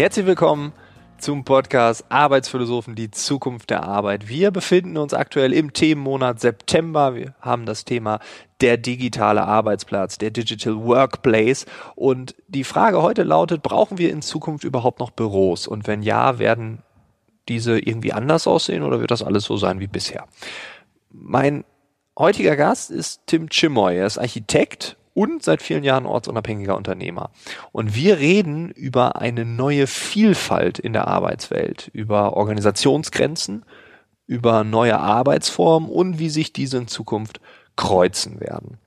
Herzlich willkommen zum Podcast Arbeitsphilosophen, die Zukunft der Arbeit. Wir befinden uns aktuell im Themenmonat September. Wir haben das Thema der digitale Arbeitsplatz, der Digital Workplace. Und die Frage heute lautet, brauchen wir in Zukunft überhaupt noch Büros? Und wenn ja, werden diese irgendwie anders aussehen oder wird das alles so sein wie bisher? Mein heutiger Gast ist Tim Chimoy. Er ist Architekt und seit vielen Jahren ortsunabhängiger Unternehmer. Und wir reden über eine neue Vielfalt in der Arbeitswelt, über Organisationsgrenzen, über neue Arbeitsformen und wie sich diese in Zukunft kreuzen werden.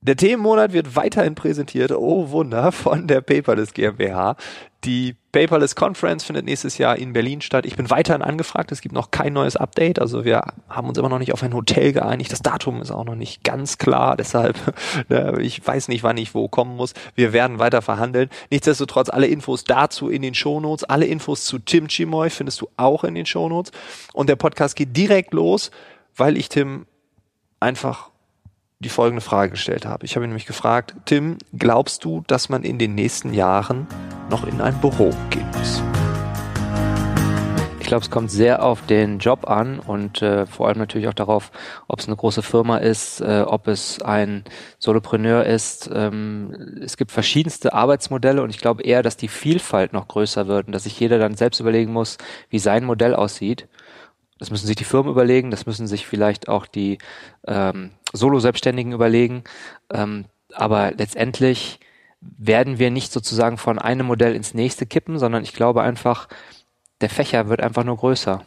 Der Themenmonat wird weiterhin präsentiert, oh Wunder, von der Paperless GmbH. Die Paperless Conference findet nächstes Jahr in Berlin statt. Ich bin weiterhin angefragt. Es gibt noch kein neues Update. Also wir haben uns immer noch nicht auf ein Hotel geeinigt. Das Datum ist auch noch nicht ganz klar. Deshalb, ne, ich weiß nicht, wann ich wo kommen muss. Wir werden weiter verhandeln. Nichtsdestotrotz alle Infos dazu in den Shownotes. Alle Infos zu Tim Chimoy findest du auch in den Shownotes. Und der Podcast geht direkt los, weil ich Tim einfach die folgende Frage gestellt habe. Ich habe ihn nämlich gefragt, Tim, glaubst du, dass man in den nächsten Jahren noch in ein Büro gehen muss? Ich glaube, es kommt sehr auf den Job an und äh, vor allem natürlich auch darauf, ob es eine große Firma ist, äh, ob es ein Solopreneur ist. Ähm, es gibt verschiedenste Arbeitsmodelle und ich glaube eher, dass die Vielfalt noch größer wird und dass sich jeder dann selbst überlegen muss, wie sein Modell aussieht. Das müssen sich die Firmen überlegen, das müssen sich vielleicht auch die ähm, Solo-Selbstständigen überlegen. Ähm, aber letztendlich werden wir nicht sozusagen von einem Modell ins nächste kippen, sondern ich glaube einfach, der Fächer wird einfach nur größer.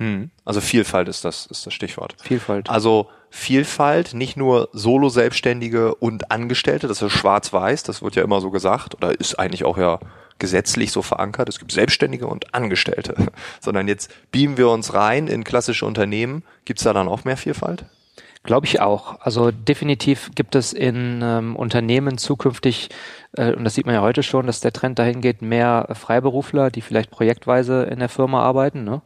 Hm. Also Vielfalt ist das, ist das Stichwort. Vielfalt. Also Vielfalt, nicht nur Solo-Selbstständige und Angestellte, das ist schwarz-weiß, das wird ja immer so gesagt, oder ist eigentlich auch ja gesetzlich so verankert. Es gibt Selbstständige und Angestellte, sondern jetzt beamen wir uns rein in klassische Unternehmen. Gibt es da dann auch mehr Vielfalt? Glaube ich auch. Also definitiv gibt es in ähm, Unternehmen zukünftig, äh, und das sieht man ja heute schon, dass der Trend dahin geht, mehr Freiberufler, die vielleicht projektweise in der Firma arbeiten. Ne?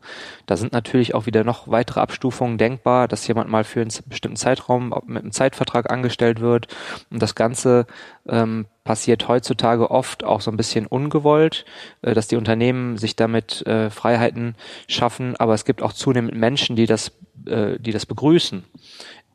Da sind natürlich auch wieder noch weitere Abstufungen denkbar, dass jemand mal für einen bestimmten Zeitraum mit einem Zeitvertrag angestellt wird. Und das Ganze ähm, passiert heutzutage oft auch so ein bisschen ungewollt, äh, dass die Unternehmen sich damit äh, Freiheiten schaffen, aber es gibt auch zunehmend Menschen, die das, äh, die das begrüßen.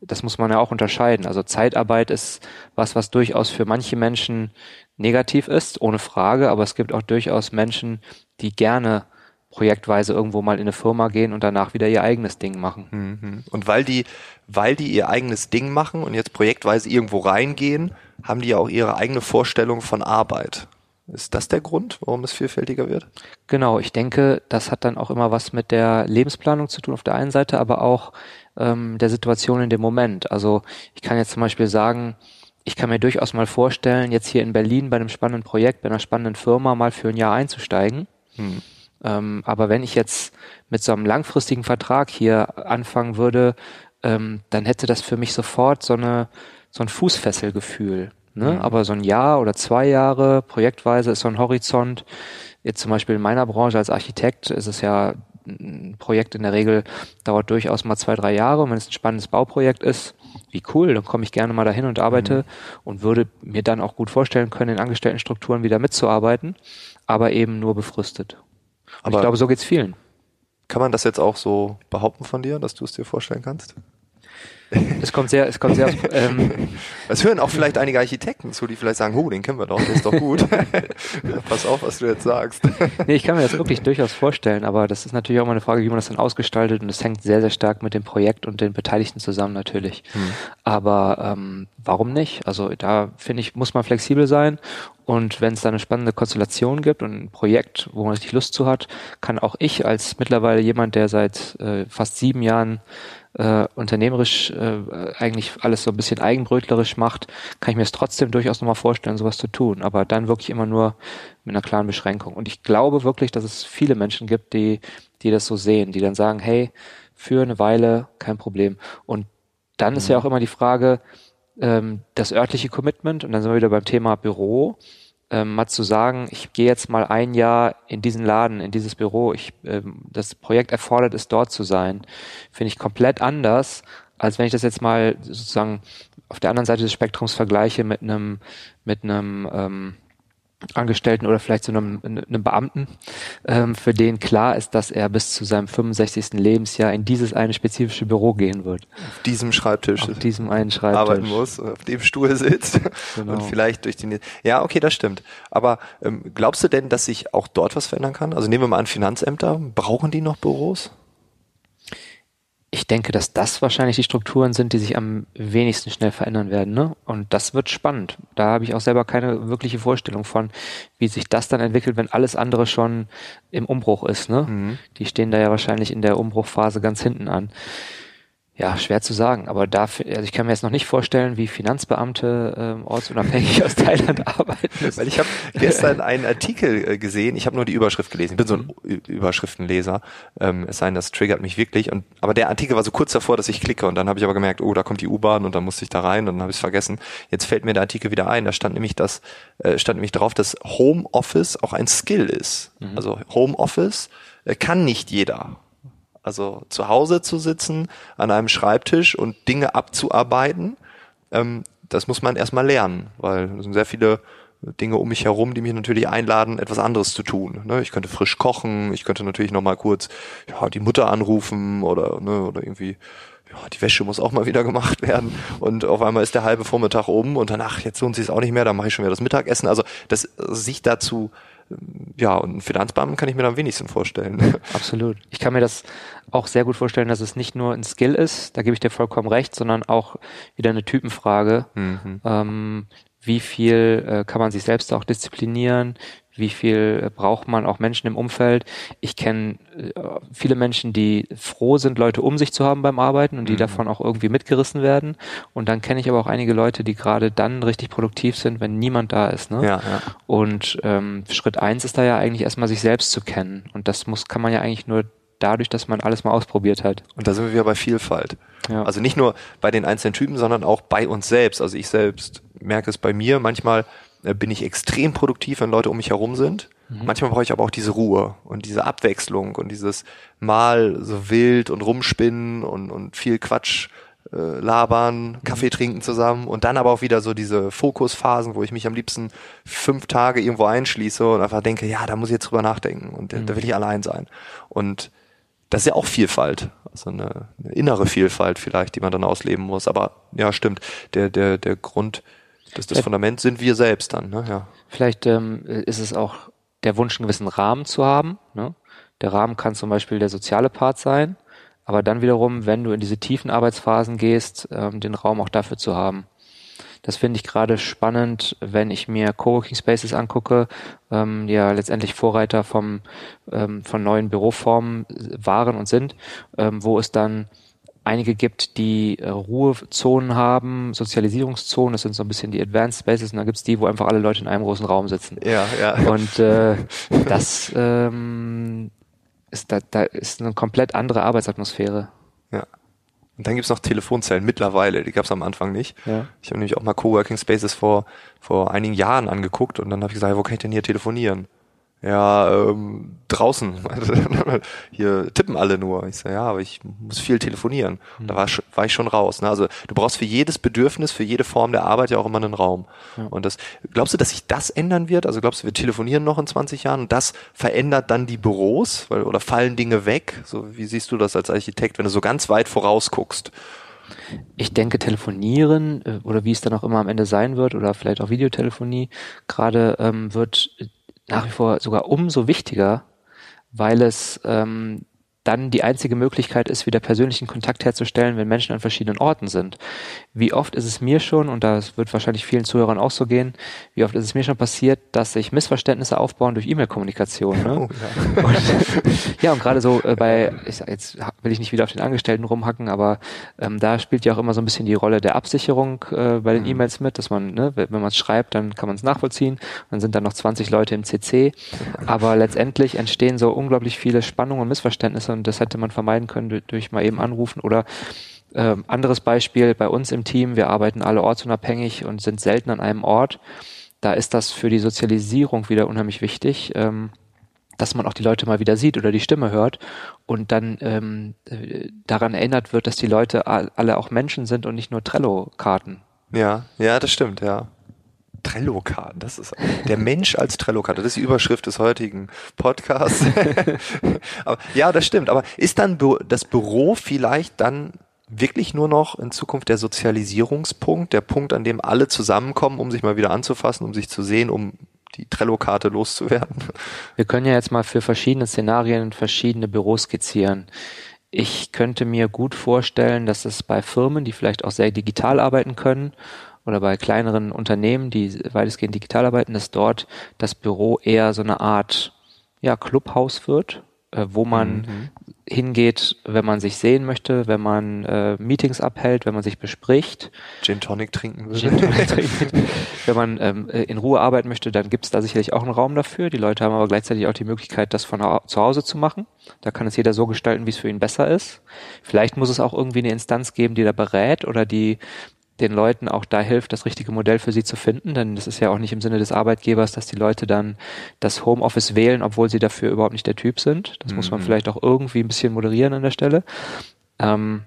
Das muss man ja auch unterscheiden. Also Zeitarbeit ist was, was durchaus für manche Menschen negativ ist, ohne Frage, aber es gibt auch durchaus Menschen, die gerne projektweise irgendwo mal in eine Firma gehen und danach wieder ihr eigenes Ding machen. Mhm. Und weil die, weil die ihr eigenes Ding machen und jetzt projektweise irgendwo reingehen, haben die ja auch ihre eigene Vorstellung von Arbeit. Ist das der Grund, warum es vielfältiger wird? Genau, ich denke, das hat dann auch immer was mit der Lebensplanung zu tun auf der einen Seite, aber auch ähm, der Situation in dem Moment. Also ich kann jetzt zum Beispiel sagen, ich kann mir durchaus mal vorstellen, jetzt hier in Berlin bei einem spannenden Projekt, bei einer spannenden Firma mal für ein Jahr einzusteigen. Hm. Ähm, aber wenn ich jetzt mit so einem langfristigen Vertrag hier anfangen würde, ähm, dann hätte das für mich sofort so eine so ein Fußfesselgefühl. Ne? Mhm. Aber so ein Jahr oder zwei Jahre projektweise ist so ein Horizont. Jetzt zum Beispiel in meiner Branche als Architekt ist es ja ein Projekt in der Regel dauert durchaus mal zwei, drei Jahre. Und wenn es ein spannendes Bauprojekt ist, wie cool, dann komme ich gerne mal dahin und arbeite mhm. und würde mir dann auch gut vorstellen können, in Angestelltenstrukturen wieder mitzuarbeiten, aber eben nur befristet. Aber ich glaube, so geht's vielen. Kann man das jetzt auch so behaupten von dir, dass du es dir vorstellen kannst? Es kommt sehr, es kommt sehr. Ähm, das hören auch vielleicht einige Architekten zu, die vielleicht sagen, oh, den kennen wir doch, der ist doch gut. Pass auf, was du jetzt sagst. nee, ich kann mir das wirklich durchaus vorstellen, aber das ist natürlich auch mal eine Frage, wie man das dann ausgestaltet und es hängt sehr, sehr stark mit dem Projekt und den Beteiligten zusammen natürlich. Hm. Aber ähm, warum nicht? Also da finde ich, muss man flexibel sein und wenn es da eine spannende Konstellation gibt und ein Projekt, wo man richtig Lust zu hat, kann auch ich als mittlerweile jemand, der seit äh, fast sieben Jahren äh, unternehmerisch äh, eigentlich alles so ein bisschen eigenbrötlerisch macht, kann ich mir es trotzdem durchaus nochmal vorstellen, sowas zu tun. Aber dann wirklich immer nur mit einer klaren Beschränkung. Und ich glaube wirklich, dass es viele Menschen gibt, die, die das so sehen, die dann sagen, hey, für eine Weile kein Problem. Und dann mhm. ist ja mhm. auch immer die Frage, ähm, das örtliche Commitment, und dann sind wir wieder beim Thema Büro ähm, mal zu sagen, ich gehe jetzt mal ein Jahr in diesen Laden, in dieses Büro, ich, ähm, das Projekt erfordert es, dort zu sein, finde ich komplett anders, als wenn ich das jetzt mal sozusagen auf der anderen Seite des Spektrums vergleiche mit einem, mit einem, ähm, Angestellten oder vielleicht zu einem, einem Beamten, ähm, für den klar ist, dass er bis zu seinem 65. Lebensjahr in dieses eine spezifische Büro gehen wird. Auf diesem Schreibtisch. Auf diesem einen Schreibtisch. Arbeiten muss, auf dem Stuhl sitzt genau. und vielleicht durch die... Ja, okay, das stimmt. Aber ähm, glaubst du denn, dass sich auch dort was verändern kann? Also nehmen wir mal an Finanzämter. Brauchen die noch Büros? Ich denke, dass das wahrscheinlich die Strukturen sind, die sich am wenigsten schnell verändern werden. Ne? Und das wird spannend. Da habe ich auch selber keine wirkliche Vorstellung von, wie sich das dann entwickelt, wenn alles andere schon im Umbruch ist. Ne? Mhm. Die stehen da ja wahrscheinlich in der Umbruchphase ganz hinten an. Ja, schwer zu sagen, aber dafür, also ich kann mir jetzt noch nicht vorstellen, wie Finanzbeamte ähm, ortsunabhängig aus Thailand arbeiten. Weil ich habe gestern einen Artikel äh, gesehen, ich habe nur die Überschrift gelesen, ich bin so ein mhm. Überschriftenleser, ähm, es sei denn, das triggert mich wirklich. Und aber der Artikel war so kurz davor, dass ich klicke und dann habe ich aber gemerkt, oh, da kommt die U-Bahn und dann musste ich da rein und dann habe ich es vergessen. Jetzt fällt mir der Artikel wieder ein, da stand nämlich das, äh, stand nämlich drauf, dass Homeoffice auch ein Skill ist. Mhm. Also Homeoffice äh, kann nicht jeder. Also zu Hause zu sitzen, an einem Schreibtisch und Dinge abzuarbeiten, ähm, das muss man erstmal lernen, weil es sind sehr viele Dinge um mich herum, die mich natürlich einladen, etwas anderes zu tun. Ne? Ich könnte frisch kochen, ich könnte natürlich noch mal kurz ja, die Mutter anrufen oder, ne, oder irgendwie ja, die Wäsche muss auch mal wieder gemacht werden und auf einmal ist der halbe Vormittag um und danach, jetzt lohnt sich es auch nicht mehr, dann mache ich schon wieder das Mittagessen. Also das sich dazu ja, und einen Finanzbeamten kann ich mir am wenigsten vorstellen. Absolut. Ich kann mir das auch sehr gut vorstellen, dass es nicht nur ein Skill ist, da gebe ich dir vollkommen recht, sondern auch wieder eine Typenfrage. Mhm. Ähm, wie viel äh, kann man sich selbst auch disziplinieren? Wie viel braucht man auch Menschen im Umfeld. Ich kenne äh, viele Menschen, die froh sind, Leute um sich zu haben beim Arbeiten und die mhm. davon auch irgendwie mitgerissen werden. Und dann kenne ich aber auch einige Leute, die gerade dann richtig produktiv sind, wenn niemand da ist. Ne? Ja, ja. Und ähm, Schritt eins ist da ja eigentlich erstmal sich selbst zu kennen. Und das muss, kann man ja eigentlich nur dadurch, dass man alles mal ausprobiert hat. Und da sind wir wieder bei Vielfalt. Ja. Also nicht nur bei den einzelnen Typen, sondern auch bei uns selbst. Also ich selbst merke es bei mir manchmal, bin ich extrem produktiv, wenn Leute um mich herum sind. Mhm. Manchmal brauche ich aber auch diese Ruhe und diese Abwechslung und dieses mal so wild und rumspinnen und, und viel Quatsch äh, labern, mhm. Kaffee trinken zusammen und dann aber auch wieder so diese Fokusphasen, wo ich mich am liebsten fünf Tage irgendwo einschließe und einfach denke, ja, da muss ich jetzt drüber nachdenken und mhm. da will ich allein sein. Und das ist ja auch Vielfalt, also eine, eine innere Vielfalt vielleicht, die man dann ausleben muss. Aber ja, stimmt, der, der, der Grund, das, das Fundament sind wir selbst dann, ne? Ja. Vielleicht ähm, ist es auch der Wunsch, einen gewissen Rahmen zu haben. Ne? Der Rahmen kann zum Beispiel der soziale Part sein, aber dann wiederum, wenn du in diese tiefen Arbeitsphasen gehst, ähm, den Raum auch dafür zu haben. Das finde ich gerade spannend, wenn ich mir Coworking Spaces angucke, ähm, die ja letztendlich Vorreiter vom, ähm, von neuen Büroformen waren und sind, ähm, wo es dann einige gibt, die äh, Ruhezonen haben, Sozialisierungszonen, das sind so ein bisschen die Advanced Spaces und dann gibt's die, wo einfach alle Leute in einem großen Raum sitzen. Ja, ja. Und äh, das ähm, ist da, da ist eine komplett andere Arbeitsatmosphäre. Ja. Und dann gibt's noch Telefonzellen mittlerweile, die gab's am Anfang nicht. Ja. Ich habe nämlich auch mal Coworking Spaces vor, vor einigen Jahren angeguckt und dann habe ich gesagt, wo kann ich denn hier telefonieren? Ja, ähm, draußen. Hier tippen alle nur. Ich sage, ja, aber ich muss viel telefonieren. Mhm. Da war, war ich schon raus. Ne? Also du brauchst für jedes Bedürfnis, für jede Form der Arbeit ja auch immer einen Raum. Ja. Und das, glaubst du, dass sich das ändern wird? Also glaubst du, wir telefonieren noch in 20 Jahren und das verändert dann die Büros? Weil, oder fallen Dinge weg? So, wie siehst du das als Architekt, wenn du so ganz weit vorausguckst? Ich denke, telefonieren äh, oder wie es dann auch immer am Ende sein wird oder vielleicht auch Videotelefonie gerade ähm, wird nach wie vor sogar umso wichtiger, weil es ähm, dann die einzige Möglichkeit ist, wieder persönlichen Kontakt herzustellen, wenn Menschen an verschiedenen Orten sind. Wie oft ist es mir schon, und das wird wahrscheinlich vielen Zuhörern auch so gehen, wie oft ist es mir schon passiert, dass sich Missverständnisse aufbauen durch E-Mail-Kommunikation. Ne? Oh, ja. Und, ja, und gerade so äh, bei, ich, jetzt will ich nicht wieder auf den Angestellten rumhacken, aber ähm, da spielt ja auch immer so ein bisschen die Rolle der Absicherung äh, bei den mhm. E-Mails mit, dass man, ne, wenn man es schreibt, dann kann man es nachvollziehen, dann sind da noch 20 Leute im CC, aber letztendlich entstehen so unglaublich viele Spannungen und Missverständnisse und das hätte man vermeiden können durch, mal eben anrufen oder ähm, anderes Beispiel bei uns im Team, wir arbeiten alle ortsunabhängig und sind selten an einem Ort. Da ist das für die Sozialisierung wieder unheimlich wichtig, ähm, dass man auch die Leute mal wieder sieht oder die Stimme hört und dann ähm, äh, daran erinnert wird, dass die Leute alle auch Menschen sind und nicht nur Trello-Karten. Ja, ja, das stimmt, ja. Trello-Karten, das ist der Mensch als Trello-Karte, das ist die Überschrift des heutigen Podcasts. aber, ja, das stimmt. Aber ist dann das Büro vielleicht dann wirklich nur noch in Zukunft der Sozialisierungspunkt, der Punkt, an dem alle zusammenkommen, um sich mal wieder anzufassen, um sich zu sehen, um die Trello-Karte loszuwerden? Wir können ja jetzt mal für verschiedene Szenarien verschiedene Büros skizzieren. Ich könnte mir gut vorstellen, dass es bei Firmen, die vielleicht auch sehr digital arbeiten können, oder bei kleineren Unternehmen, die weitestgehend digital arbeiten, dass dort das Büro eher so eine Art ja, Clubhaus wird, äh, wo man mhm. hingeht, wenn man sich sehen möchte, wenn man äh, Meetings abhält, wenn man sich bespricht. Gin Tonic trinken will. Gin Tonic trinken. wenn man ähm, äh, in Ruhe arbeiten möchte, dann gibt es da sicherlich auch einen Raum dafür. Die Leute haben aber gleichzeitig auch die Möglichkeit, das von zu Hause zu machen. Da kann es jeder so gestalten, wie es für ihn besser ist. Vielleicht muss es auch irgendwie eine Instanz geben, die da berät oder die den Leuten auch da hilft, das richtige Modell für sie zu finden, denn das ist ja auch nicht im Sinne des Arbeitgebers, dass die Leute dann das Homeoffice wählen, obwohl sie dafür überhaupt nicht der Typ sind. Das mhm. muss man mhm. vielleicht auch irgendwie ein bisschen moderieren an der Stelle. Ähm,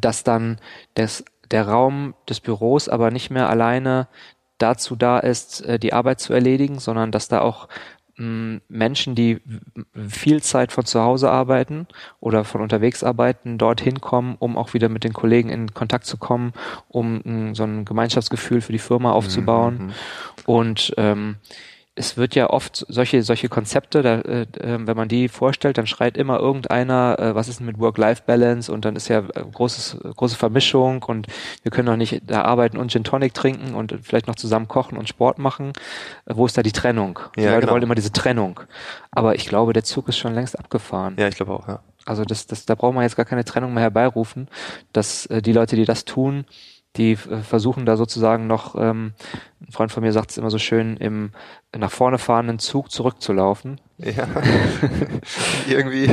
dass dann das, der Raum des Büros aber nicht mehr alleine dazu da ist, äh, die Arbeit zu erledigen, sondern dass da auch Menschen, die viel Zeit von zu Hause arbeiten oder von unterwegs arbeiten, dorthin kommen, um auch wieder mit den Kollegen in Kontakt zu kommen, um so ein Gemeinschaftsgefühl für die Firma aufzubauen. Mhm. Und ähm, es wird ja oft solche solche Konzepte, da, äh, ähm, wenn man die vorstellt, dann schreit immer irgendeiner, äh, was ist denn mit Work-Life-Balance und dann ist ja äh, großes große Vermischung und wir können doch nicht da arbeiten und Gin Tonic trinken und vielleicht noch zusammen kochen und Sport machen. Äh, wo ist da die Trennung? Die ja, Leute genau. wollen immer diese Trennung. Aber ich glaube, der Zug ist schon längst abgefahren. Ja, ich glaube auch, ja. Also das, das, da braucht man jetzt gar keine Trennung mehr herbeirufen, dass äh, die Leute, die das tun, die äh, versuchen da sozusagen noch, ähm, ein Freund von mir sagt es immer so schön, im nach vorne fahrenden Zug zurückzulaufen. Ja, irgendwie,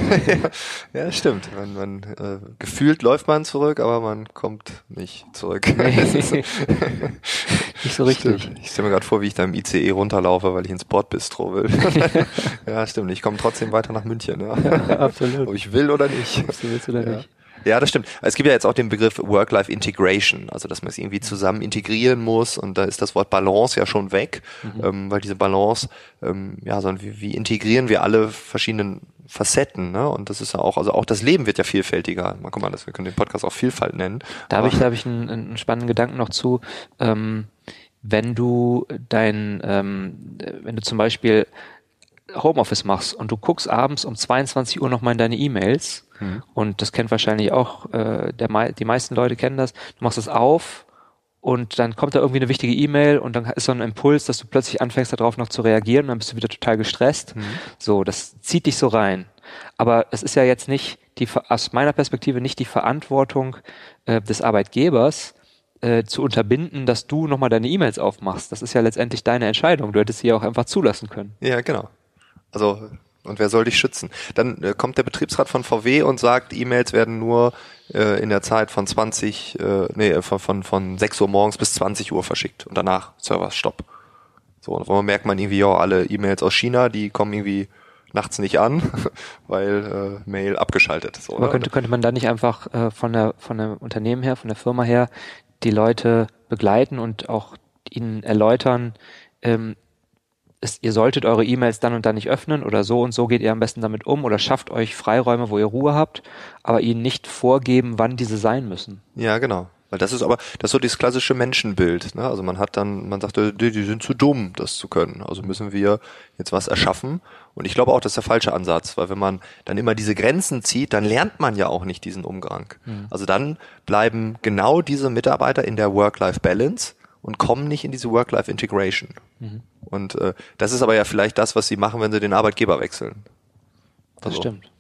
ja, stimmt. Man, man äh, gefühlt läuft man zurück, aber man kommt nicht zurück. nicht so richtig. Stimmt. Ich stelle mir gerade vor, wie ich da im ICE runterlaufe, weil ich ins Bordbistro will. ja, stimmt. Ich komme trotzdem weiter nach München. Ja. ja absolut. Ob ich will oder nicht. Ob du willst oder ja. nicht. Ja, das stimmt. Es gibt ja jetzt auch den Begriff Work-Life-Integration, also dass man es irgendwie zusammen integrieren muss und da ist das Wort Balance ja schon weg, mhm. ähm, weil diese Balance, ähm, ja, sondern wie, wie integrieren wir alle verschiedenen Facetten, ne? Und das ist ja auch, also auch das Leben wird ja vielfältiger. Mal guck mal, das, wir können den Podcast auch Vielfalt nennen. Da habe ich, da habe ich einen, einen spannenden Gedanken noch zu. Ähm, wenn du dein, ähm, wenn du zum Beispiel Homeoffice machst und du guckst abends um 22 Uhr nochmal in deine E-Mails, Mhm. Und das kennt wahrscheinlich auch, äh, der, die meisten Leute kennen das. Du machst es auf und dann kommt da irgendwie eine wichtige E-Mail und dann ist so ein Impuls, dass du plötzlich anfängst darauf noch zu reagieren und dann bist du wieder total gestresst. Mhm. So, das zieht dich so rein. Aber es ist ja jetzt nicht die, aus meiner Perspektive nicht die Verantwortung äh, des Arbeitgebers, äh, zu unterbinden, dass du nochmal deine E-Mails aufmachst. Das ist ja letztendlich deine Entscheidung. Du hättest sie ja auch einfach zulassen können. Ja, genau. Also und wer soll dich schützen? Dann äh, kommt der Betriebsrat von VW und sagt, E-Mails werden nur äh, in der Zeit von 20, äh, nee, äh, von, von, von 6 Uhr morgens bis 20 Uhr verschickt und danach Server Stopp. So, und man merkt man irgendwie, ja, alle E-Mails aus China, die kommen irgendwie nachts nicht an, weil äh, Mail abgeschaltet. So, Aber könnte, könnte man da nicht einfach äh, von der von der Unternehmen her, von der Firma her, die Leute begleiten und auch ihnen erläutern, ähm, ist, ihr solltet eure E-Mails dann und dann nicht öffnen oder so und so geht ihr am besten damit um oder schafft euch Freiräume, wo ihr Ruhe habt, aber ihnen nicht vorgeben, wann diese sein müssen. Ja, genau. Weil das ist aber, das ist so dieses klassische Menschenbild. Ne? Also man hat dann, man sagt, die, die sind zu dumm, das zu können. Also müssen wir jetzt was erschaffen. Und ich glaube auch, das ist der falsche Ansatz, weil wenn man dann immer diese Grenzen zieht, dann lernt man ja auch nicht diesen Umgang. Mhm. Also dann bleiben genau diese Mitarbeiter in der Work-Life-Balance und kommen nicht in diese Work-Life-Integration. Mhm. Und äh, das ist aber ja vielleicht das, was sie machen, wenn sie den Arbeitgeber wechseln. Das also, stimmt.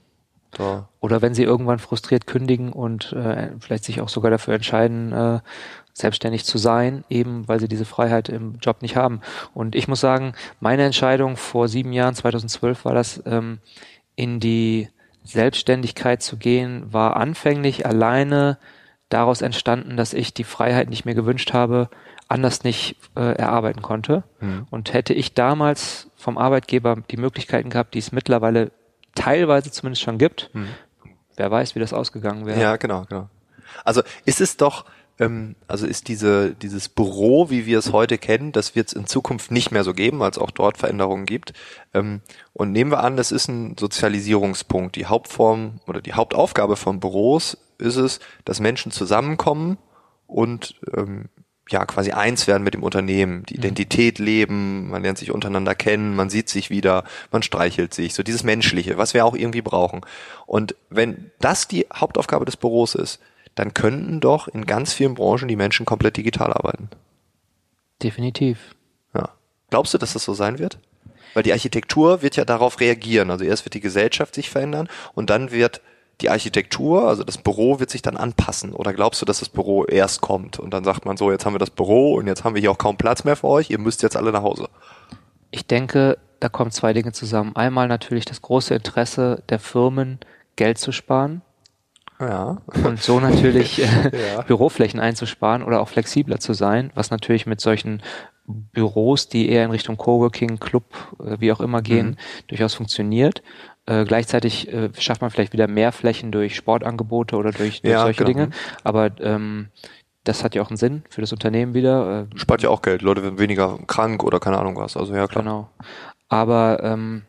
Da. Oder wenn sie irgendwann frustriert kündigen und äh, vielleicht sich auch sogar dafür entscheiden, äh, selbstständig zu sein, eben weil sie diese Freiheit im Job nicht haben. Und ich muss sagen, meine Entscheidung vor sieben Jahren, 2012 war das, ähm, in die Selbstständigkeit zu gehen, war anfänglich alleine daraus entstanden, dass ich die Freiheit nicht mehr gewünscht habe, anders nicht äh, erarbeiten konnte. Mhm. Und hätte ich damals vom Arbeitgeber die Möglichkeiten gehabt, die es mittlerweile teilweise zumindest schon gibt, mhm. wer weiß, wie das ausgegangen wäre. Ja, genau, genau. Also ist es doch ähm, also ist diese, dieses Büro, wie wir es heute kennen, das wird es in Zukunft nicht mehr so geben, weil es auch dort Veränderungen gibt. Ähm, und nehmen wir an, das ist ein Sozialisierungspunkt. Die Hauptform oder die Hauptaufgabe von Büros ist es, dass Menschen zusammenkommen und ähm, ja quasi eins werden mit dem Unternehmen, die mhm. Identität leben, man lernt sich untereinander kennen, man sieht sich wieder, man streichelt sich, so dieses Menschliche, was wir auch irgendwie brauchen. Und wenn das die Hauptaufgabe des Büros ist, dann könnten doch in ganz vielen Branchen die Menschen komplett digital arbeiten. Definitiv. Ja. Glaubst du, dass das so sein wird? Weil die Architektur wird ja darauf reagieren. Also erst wird die Gesellschaft sich verändern und dann wird die Architektur, also das Büro wird sich dann anpassen? Oder glaubst du, dass das Büro erst kommt und dann sagt man so, jetzt haben wir das Büro und jetzt haben wir hier auch kaum Platz mehr für euch, ihr müsst jetzt alle nach Hause? Ich denke, da kommen zwei Dinge zusammen. Einmal natürlich das große Interesse der Firmen, Geld zu sparen. Ja. Und so natürlich äh, ja. Büroflächen einzusparen oder auch flexibler zu sein, was natürlich mit solchen Büros, die eher in Richtung Coworking, Club, äh, wie auch immer gehen, mhm. durchaus funktioniert. Äh, gleichzeitig äh, schafft man vielleicht wieder mehr Flächen durch Sportangebote oder durch, durch ja, solche genau. Dinge. Aber ähm, das hat ja auch einen Sinn für das Unternehmen wieder. Äh, Spart ja auch Geld. Leute werden weniger krank oder keine Ahnung was. Also ja klar. Genau. Aber ähm,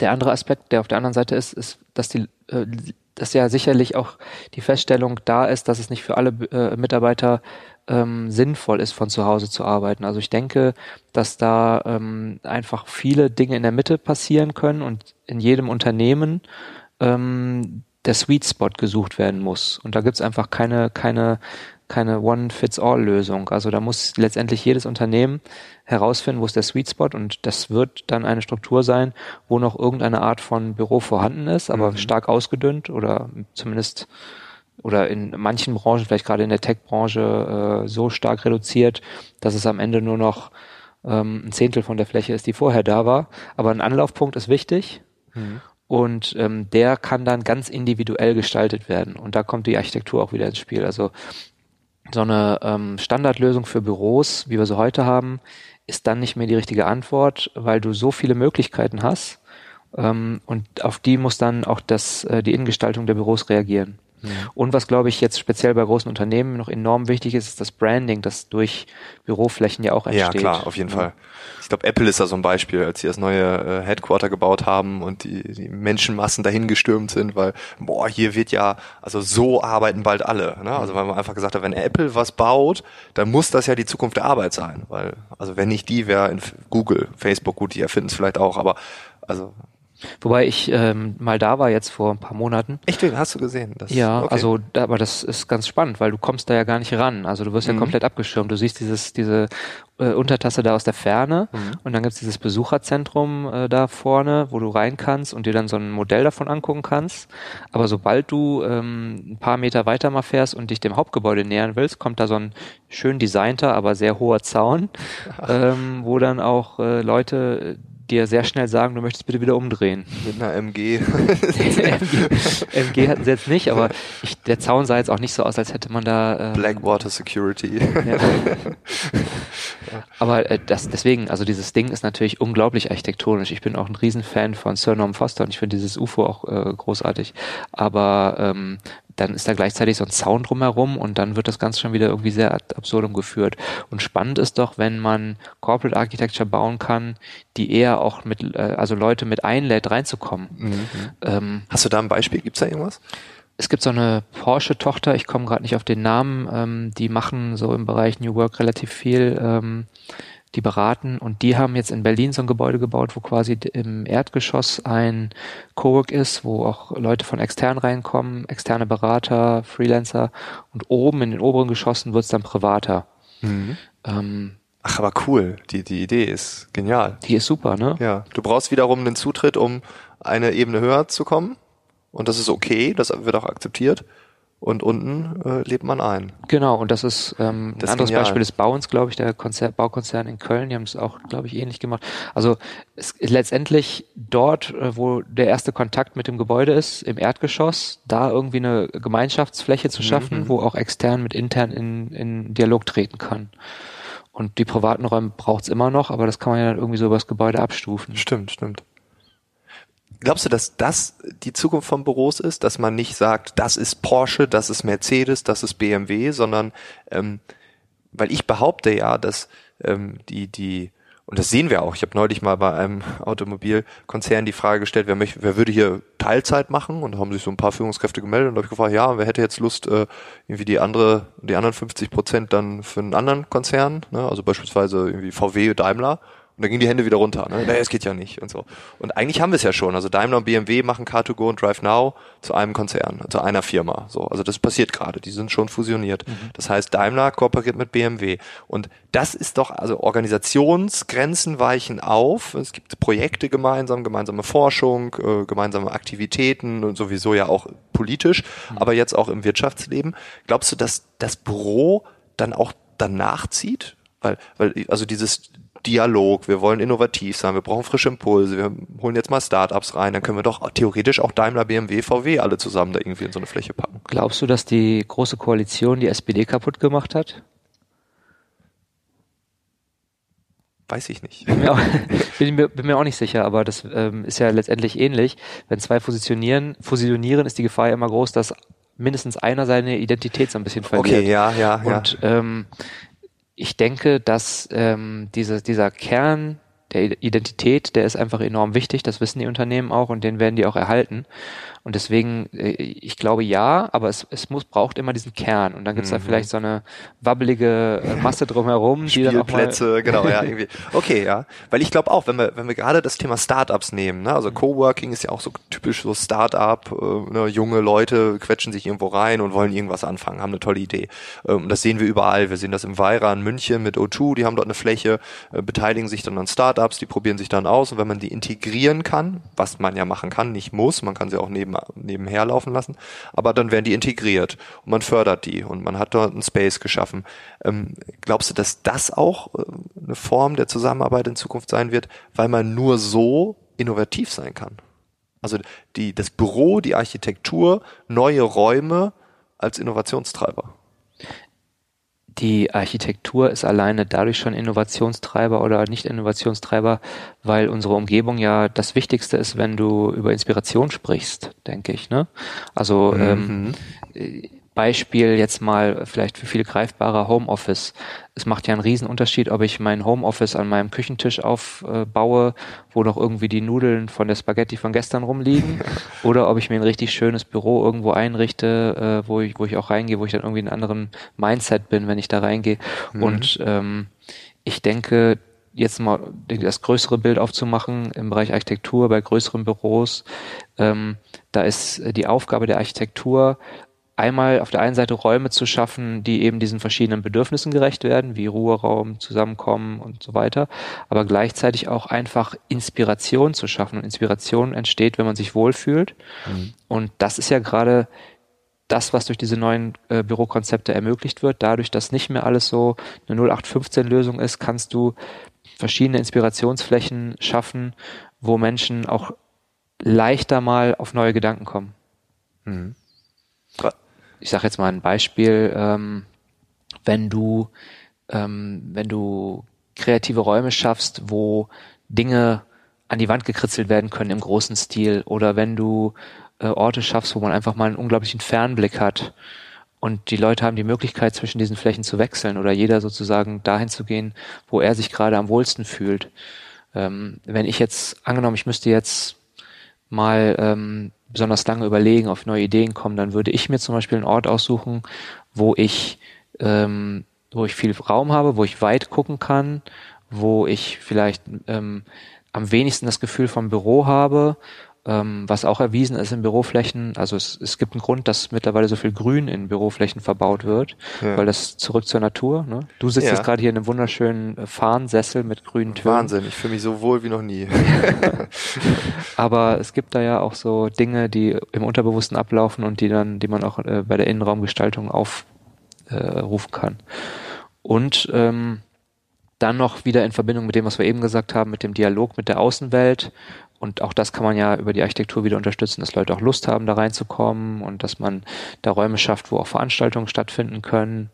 der andere Aspekt, der auf der anderen Seite ist, ist, dass die äh, dass ja sicherlich auch die Feststellung da ist, dass es nicht für alle äh, Mitarbeiter ähm, sinnvoll ist, von zu Hause zu arbeiten. Also ich denke, dass da ähm, einfach viele Dinge in der Mitte passieren können und in jedem Unternehmen ähm, der Sweet Spot gesucht werden muss. Und da gibt's einfach keine, keine, keine One-Fits-All-Lösung. Also da muss letztendlich jedes Unternehmen herausfinden, wo ist der Sweet Spot und das wird dann eine Struktur sein, wo noch irgendeine Art von Büro vorhanden ist, aber mhm. stark ausgedünnt oder zumindest oder in manchen Branchen, vielleicht gerade in der Tech-Branche, äh, so stark reduziert, dass es am Ende nur noch ähm, ein Zehntel von der Fläche ist, die vorher da war. Aber ein Anlaufpunkt ist wichtig. Mhm. Und ähm, der kann dann ganz individuell gestaltet werden. Und da kommt die Architektur auch wieder ins Spiel. Also so eine ähm, Standardlösung für Büros, wie wir sie heute haben, ist dann nicht mehr die richtige Antwort, weil du so viele Möglichkeiten hast. Ähm, und auf die muss dann auch das, äh, die Innengestaltung der Büros reagieren. Mhm. Und was, glaube ich, jetzt speziell bei großen Unternehmen noch enorm wichtig ist, ist das Branding, das durch Büroflächen ja auch entsteht. Ja, klar, auf jeden ja. Fall. Ich glaube, Apple ist da so ein Beispiel, als sie das neue äh, Headquarter gebaut haben und die, die Menschenmassen dahin gestürmt sind, weil, boah, hier wird ja, also so arbeiten bald alle. Ne? Also weil man einfach gesagt hat, wenn Apple was baut, dann muss das ja die Zukunft der Arbeit sein. Weil, also wenn nicht die, wäre in Google, Facebook, gut, die erfinden es vielleicht auch, aber also Wobei ich ähm, mal da war jetzt vor ein paar Monaten. Echt? Hast du gesehen? Das, ja, okay. also da, aber das ist ganz spannend, weil du kommst da ja gar nicht ran. Also du wirst ja mhm. komplett abgeschirmt. Du siehst dieses diese äh, Untertasse da aus der Ferne mhm. und dann gibt's dieses Besucherzentrum äh, da vorne, wo du rein kannst und dir dann so ein Modell davon angucken kannst. Aber sobald du ähm, ein paar Meter weiter mal fährst und dich dem Hauptgebäude nähern willst, kommt da so ein schön designter, aber sehr hoher Zaun, ähm, wo dann auch äh, Leute dir sehr schnell sagen, du möchtest bitte wieder umdrehen. Mit einer MG. MG, MG hatten sie jetzt nicht, aber ich, der Zaun sah jetzt auch nicht so aus, als hätte man da. Ähm, Blackwater Security. Ja. aber äh, das, deswegen, also dieses Ding ist natürlich unglaublich architektonisch. Ich bin auch ein Riesenfan von Sir Norman Foster und ich finde dieses UFO auch äh, großartig. Aber ähm, dann ist da gleichzeitig so ein Zaun drumherum und dann wird das Ganze schon wieder irgendwie sehr ad absurdum geführt. Und spannend ist doch, wenn man Corporate Architecture bauen kann, die eher auch mit, äh, also Leute mit einlädt, reinzukommen. Mhm. Ähm, Hast du da ein Beispiel? Gibt's da irgendwas? Es gibt so eine Porsche-Tochter, ich komme gerade nicht auf den Namen, ähm, die machen so im Bereich New Work relativ viel. Ähm, die beraten und die haben jetzt in Berlin so ein Gebäude gebaut, wo quasi im Erdgeschoss ein Cowork ist, wo auch Leute von extern reinkommen, externe Berater, Freelancer und oben in den oberen Geschossen wird's dann privater. Mhm. Ähm, Ach, aber cool. Die, die Idee ist genial. Die ist super, ne? Ja. Du brauchst wiederum den Zutritt, um eine Ebene höher zu kommen. Und das ist okay, das wird auch akzeptiert und unten äh, lebt man ein. Genau, und das ist ähm, das ein anderes genial. Beispiel des Bauens, glaube ich, der Konzer Baukonzern in Köln, die haben es auch, glaube ich, ähnlich gemacht. Also es, letztendlich dort, äh, wo der erste Kontakt mit dem Gebäude ist, im Erdgeschoss, da irgendwie eine Gemeinschaftsfläche zu schaffen, mhm. wo auch extern mit intern in, in Dialog treten kann. Und die privaten Räume braucht's immer noch, aber das kann man ja dann irgendwie so über das Gebäude abstufen. Stimmt, stimmt. Glaubst du, dass das die Zukunft von Büros ist, dass man nicht sagt, das ist Porsche, das ist Mercedes, das ist BMW, sondern ähm, weil ich behaupte ja, dass ähm, die die und das sehen wir auch. Ich habe neulich mal bei einem Automobilkonzern die Frage gestellt, wer, möchte, wer würde hier Teilzeit machen? Und da haben sich so ein paar Führungskräfte gemeldet und habe ich gefragt, ja, wer hätte jetzt Lust, äh, irgendwie die andere, die anderen 50 Prozent dann für einen anderen Konzern, ne? also beispielsweise irgendwie VW, Daimler. Und dann gingen die Hände wieder runter. Ne? Naja, es geht ja nicht und so. Und eigentlich haben wir es ja schon. Also Daimler und BMW machen Car2Go und Drive Now zu einem Konzern, zu einer Firma. So, also das passiert gerade. Die sind schon fusioniert. Mhm. Das heißt, Daimler kooperiert mit BMW. Und das ist doch, also Organisationsgrenzen weichen auf. Es gibt Projekte gemeinsam, gemeinsame Forschung, äh, gemeinsame Aktivitäten und sowieso ja auch politisch, mhm. aber jetzt auch im Wirtschaftsleben. Glaubst du, dass das Büro dann auch danach zieht? Weil, weil, also dieses Dialog, wir wollen innovativ sein, wir brauchen frische Impulse, wir holen jetzt mal Startups rein, dann können wir doch theoretisch auch Daimler, BMW, VW alle zusammen da irgendwie in so eine Fläche packen. Glaubst du, dass die große Koalition die SPD kaputt gemacht hat? Weiß ich nicht. Bin mir auch, bin mir, bin mir auch nicht sicher, aber das ähm, ist ja letztendlich ähnlich. Wenn zwei fusionieren, fusionieren, ist die Gefahr ja immer groß, dass mindestens einer seine Identität so ein bisschen verliert. Okay, ja, ja, Und ja. Ähm, ich denke, dass ähm, diese, dieser Kern der Identität, der ist einfach enorm wichtig, das wissen die Unternehmen auch und den werden die auch erhalten. Und deswegen, äh, ich glaube ja, aber es, es muss, braucht immer diesen Kern. Und dann gibt's mhm. da vielleicht so eine wabbelige äh, Masse drumherum, die dann auch mal genau, ja, irgendwie. Okay, ja. Weil ich glaube auch, wenn wir, wenn wir gerade das Thema Startups nehmen, ne, also Coworking ist ja auch so typisch so Startup, äh, ne, junge Leute quetschen sich irgendwo rein und wollen irgendwas anfangen, haben eine tolle Idee. Ähm, das sehen wir überall. Wir sehen das im Weira in München mit O2, die haben dort eine Fläche, äh, beteiligen sich dann an Startups, die probieren sich dann aus und wenn man die integrieren kann, was man ja machen kann, nicht muss, man kann sie auch neben, nebenher laufen lassen, aber dann werden die integriert und man fördert die und man hat dort einen Space geschaffen. Ähm, glaubst du, dass das auch äh, eine Form der Zusammenarbeit in Zukunft sein wird, weil man nur so innovativ sein kann? Also die, das Büro, die Architektur, neue Räume als Innovationstreiber die Architektur ist alleine dadurch schon Innovationstreiber oder nicht Innovationstreiber, weil unsere Umgebung ja das Wichtigste ist, wenn du über Inspiration sprichst, denke ich. Ne? Also ähm, mhm. ähm, Beispiel jetzt mal vielleicht für viele greifbarer Homeoffice. Es macht ja einen riesen Unterschied, ob ich mein Homeoffice an meinem Küchentisch aufbaue, wo noch irgendwie die Nudeln von der Spaghetti von gestern rumliegen, oder ob ich mir ein richtig schönes Büro irgendwo einrichte, äh, wo ich, wo ich auch reingehe, wo ich dann irgendwie in einem anderen Mindset bin, wenn ich da reingehe. Mhm. Und ähm, ich denke, jetzt mal das größere Bild aufzumachen im Bereich Architektur bei größeren Büros, ähm, da ist die Aufgabe der Architektur einmal auf der einen Seite Räume zu schaffen, die eben diesen verschiedenen Bedürfnissen gerecht werden, wie Ruheraum, Zusammenkommen und so weiter, aber gleichzeitig auch einfach Inspiration zu schaffen. Und Inspiration entsteht, wenn man sich wohlfühlt. Mhm. Und das ist ja gerade das, was durch diese neuen äh, Bürokonzepte ermöglicht wird. Dadurch, dass nicht mehr alles so eine 0815-Lösung ist, kannst du verschiedene Inspirationsflächen schaffen, wo Menschen auch leichter mal auf neue Gedanken kommen. Mhm ich sage jetzt mal ein Beispiel, ähm, wenn du, ähm, wenn du kreative Räume schaffst, wo Dinge an die Wand gekritzelt werden können im großen Stil oder wenn du äh, Orte schaffst, wo man einfach mal einen unglaublichen Fernblick hat und die Leute haben die Möglichkeit, zwischen diesen Flächen zu wechseln oder jeder sozusagen dahin zu gehen, wo er sich gerade am wohlsten fühlt. Ähm, wenn ich jetzt, angenommen, ich müsste jetzt mal ähm, besonders lange überlegen, auf neue Ideen kommen, dann würde ich mir zum Beispiel einen Ort aussuchen, wo ich, ähm, wo ich viel Raum habe, wo ich weit gucken kann, wo ich vielleicht ähm, am wenigsten das Gefühl vom Büro habe ähm, was auch erwiesen ist in Büroflächen. Also es, es gibt einen Grund, dass mittlerweile so viel Grün in Büroflächen verbaut wird, ja. weil das zurück zur Natur. Ne? Du sitzt ja. jetzt gerade hier in einem wunderschönen äh, Fahnsessel mit grünen Tönen. Wahnsinn, ich fühle mich so wohl wie noch nie. Aber es gibt da ja auch so Dinge, die im Unterbewussten ablaufen und die dann, die man auch äh, bei der Innenraumgestaltung aufrufen äh, kann. Und ähm, dann noch wieder in Verbindung mit dem, was wir eben gesagt haben, mit dem Dialog mit der Außenwelt und auch das kann man ja über die Architektur wieder unterstützen, dass Leute auch Lust haben, da reinzukommen und dass man da Räume schafft, wo auch Veranstaltungen stattfinden können.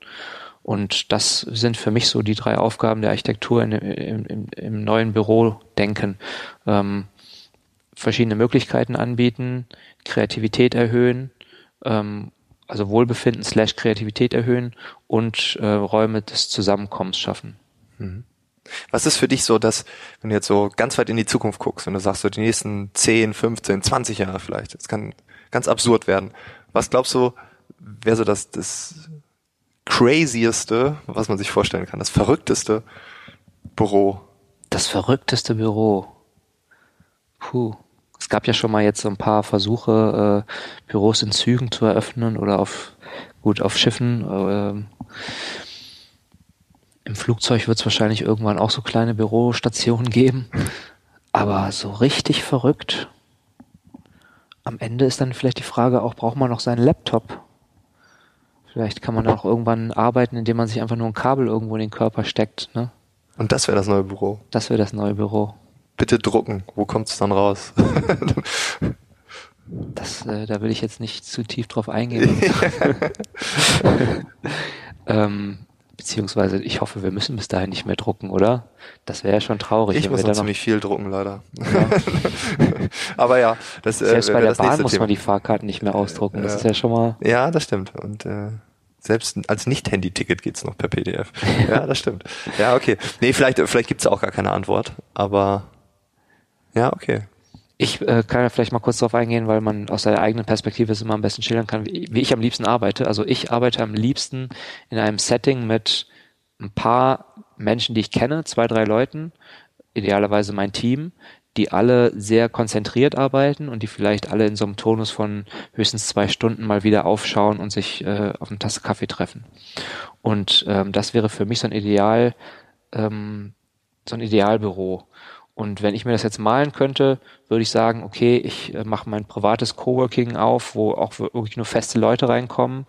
Und das sind für mich so die drei Aufgaben der Architektur in, im, im, im neuen Büro denken. Ähm, verschiedene Möglichkeiten anbieten, Kreativität erhöhen, ähm, also Wohlbefinden slash Kreativität erhöhen und äh, Räume des Zusammenkommens schaffen. Mhm. Was ist für dich so, dass, wenn du jetzt so ganz weit in die Zukunft guckst, wenn du sagst, so die nächsten 10, 15, 20 Jahre vielleicht, das kann ganz absurd werden. Was glaubst du, wäre so das, das crazieste, was man sich vorstellen kann, das verrückteste Büro? Das verrückteste Büro. Puh. Es gab ja schon mal jetzt so ein paar Versuche, äh, Büros in Zügen zu eröffnen oder auf, gut, auf Schiffen. Äh, Im Flugzeug wird es wahrscheinlich irgendwann auch so kleine Bürostationen geben. Aber so richtig verrückt. Am Ende ist dann vielleicht die Frage auch, braucht man noch seinen Laptop? Vielleicht kann man auch irgendwann arbeiten, indem man sich einfach nur ein Kabel irgendwo in den Körper steckt. Ne? Und das wäre das neue Büro. Das wäre das neue Büro bitte drucken. Wo kommt es dann raus? das, äh, da will ich jetzt nicht zu tief drauf eingehen. ähm, beziehungsweise ich hoffe, wir müssen bis dahin nicht mehr drucken, oder? Das wäre ja schon traurig. Ich muss noch ziemlich viel drucken, leider. Ja. Aber ja, das äh, Selbst bei der Bahn muss Thema. man die Fahrkarten nicht mehr ausdrucken. Das ist ja schon mal. Ja, das stimmt. Und äh, selbst als Nicht-Handy-Ticket geht's noch per PDF. ja, das stimmt. Ja, okay. Nee, vielleicht, vielleicht gibt's auch gar keine Antwort, aber ja, okay. Ich äh, kann ja vielleicht mal kurz darauf eingehen, weil man aus seiner eigenen Perspektive es immer am besten schildern kann, wie, wie ich am liebsten arbeite. Also ich arbeite am liebsten in einem Setting mit ein paar Menschen, die ich kenne, zwei, drei Leuten, idealerweise mein Team, die alle sehr konzentriert arbeiten und die vielleicht alle in so einem Tonus von höchstens zwei Stunden mal wieder aufschauen und sich äh, auf eine Tasse Kaffee treffen. Und ähm, das wäre für mich so ein Ideal, ähm, so ein Idealbüro. Und wenn ich mir das jetzt malen könnte, würde ich sagen, okay, ich äh, mache mein privates Coworking auf, wo auch wirklich nur feste Leute reinkommen,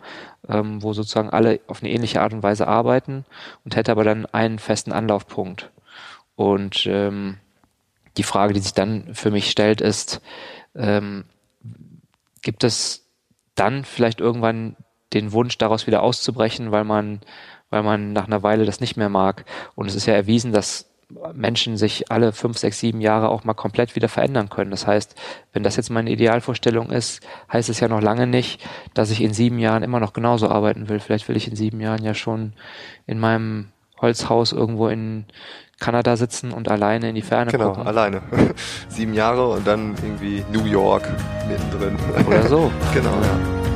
ähm, wo sozusagen alle auf eine ähnliche Art und Weise arbeiten und hätte aber dann einen festen Anlaufpunkt. Und ähm, die Frage, die sich dann für mich stellt, ist, ähm, gibt es dann vielleicht irgendwann den Wunsch, daraus wieder auszubrechen, weil man, weil man nach einer Weile das nicht mehr mag? Und es ist ja erwiesen, dass Menschen sich alle fünf, sechs, sieben Jahre auch mal komplett wieder verändern können. Das heißt, wenn das jetzt meine Idealvorstellung ist, heißt es ja noch lange nicht, dass ich in sieben Jahren immer noch genauso arbeiten will. Vielleicht will ich in sieben Jahren ja schon in meinem Holzhaus irgendwo in Kanada sitzen und alleine in die Ferne genau, gucken. Genau, alleine. sieben Jahre und dann irgendwie New York mittendrin. Oder so. genau, ja.